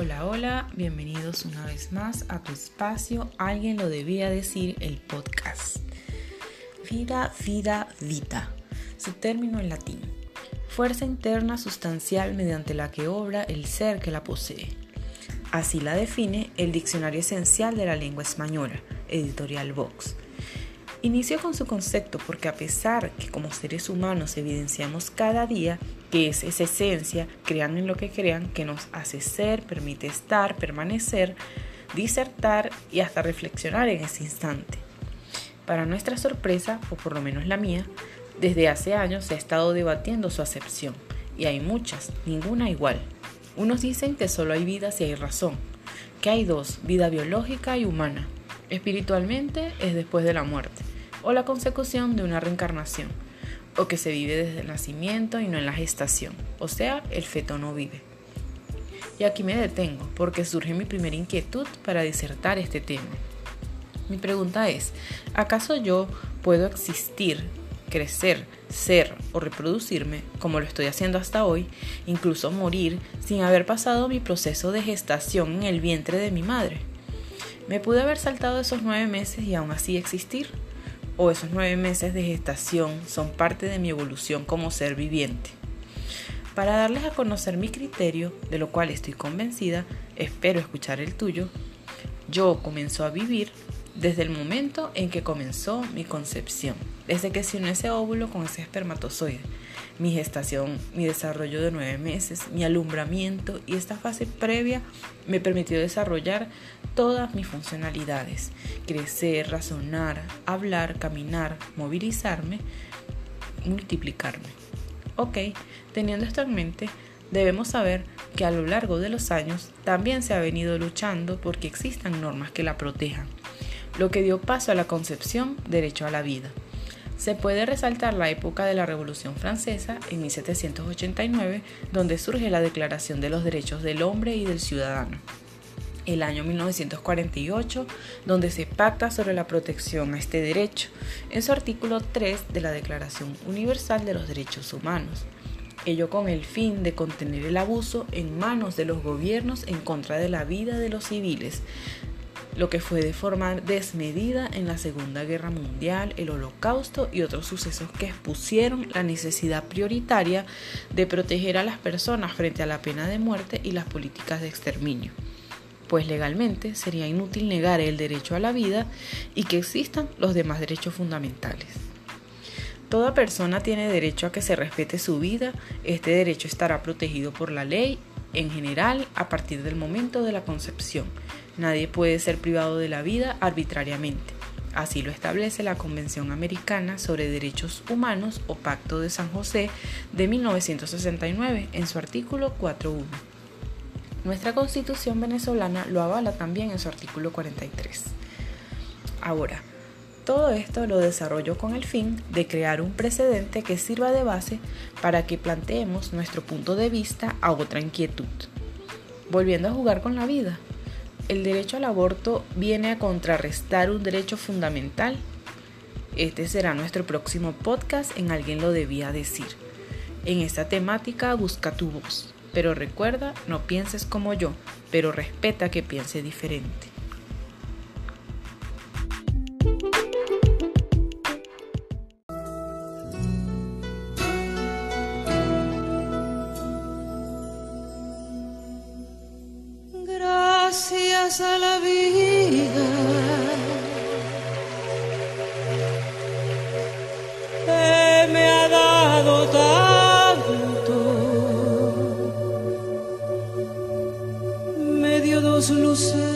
Hola, hola, bienvenidos una vez más a tu espacio Alguien lo debía decir, el podcast. Vida, vida, vita, su término en latín. Fuerza interna sustancial mediante la que obra el ser que la posee. Así la define el Diccionario Esencial de la Lengua Española, editorial Vox. Inició con su concepto porque a pesar que como seres humanos evidenciamos cada día que es esa esencia, crean en lo que crean, que nos hace ser, permite estar, permanecer, disertar y hasta reflexionar en ese instante. Para nuestra sorpresa, o por lo menos la mía, desde hace años se ha estado debatiendo su acepción, y hay muchas, ninguna igual. Unos dicen que solo hay vida si hay razón, que hay dos, vida biológica y humana. Espiritualmente es después de la muerte o la consecución de una reencarnación, o que se vive desde el nacimiento y no en la gestación, o sea, el feto no vive. Y aquí me detengo porque surge mi primera inquietud para disertar este tema. Mi pregunta es, ¿acaso yo puedo existir, crecer, ser o reproducirme como lo estoy haciendo hasta hoy, incluso morir sin haber pasado mi proceso de gestación en el vientre de mi madre? ¿Me pude haber saltado esos nueve meses y aún así existir? O esos nueve meses de gestación son parte de mi evolución como ser viviente. Para darles a conocer mi criterio, de lo cual estoy convencida, espero escuchar el tuyo, yo comenzó a vivir desde el momento en que comenzó mi concepción, desde que se unió ese óvulo con ese espermatozoide, mi gestación, mi desarrollo de nueve meses, mi alumbramiento y esta fase previa me permitió desarrollar todas mis funcionalidades, crecer, razonar, hablar, caminar, movilizarme, multiplicarme. Ok, teniendo esto en mente, debemos saber que a lo largo de los años también se ha venido luchando porque existan normas que la protejan lo que dio paso a la concepción derecho a la vida. Se puede resaltar la época de la Revolución Francesa en 1789, donde surge la Declaración de los Derechos del Hombre y del Ciudadano. El año 1948, donde se pacta sobre la protección a este derecho, en su artículo 3 de la Declaración Universal de los Derechos Humanos. Ello con el fin de contener el abuso en manos de los gobiernos en contra de la vida de los civiles, lo que fue de forma desmedida en la Segunda Guerra Mundial, el Holocausto y otros sucesos que expusieron la necesidad prioritaria de proteger a las personas frente a la pena de muerte y las políticas de exterminio pues legalmente sería inútil negar el derecho a la vida y que existan los demás derechos fundamentales. Toda persona tiene derecho a que se respete su vida, este derecho estará protegido por la ley en general a partir del momento de la concepción. Nadie puede ser privado de la vida arbitrariamente. Así lo establece la Convención Americana sobre Derechos Humanos o Pacto de San José de 1969 en su artículo 4.1. Nuestra Constitución venezolana lo avala también en su artículo 43. Ahora, todo esto lo desarrollo con el fin de crear un precedente que sirva de base para que planteemos nuestro punto de vista a otra inquietud. Volviendo a jugar con la vida, ¿el derecho al aborto viene a contrarrestar un derecho fundamental? Este será nuestro próximo podcast en Alguien lo debía decir. En esta temática busca tu voz, pero recuerda, no pienses como yo, pero respeta que piense diferente. Dos luceros.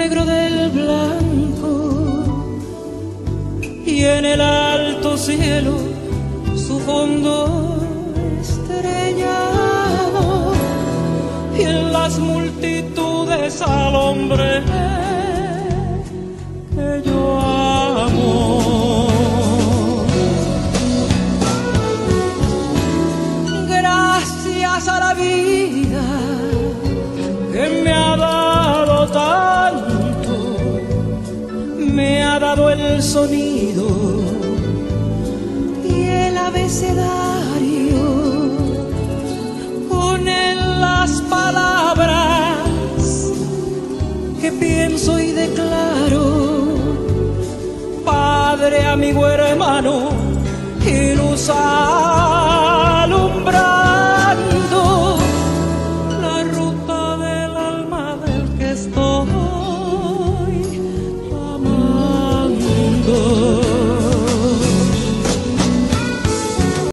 negro del blanco y en el alto cielo su fondo estrellado las multitudes al hombre que yo amo. Gracias a la vida que me ha dado tanto, me ha dado el sonido y el abecedario. Amigo, hermano, y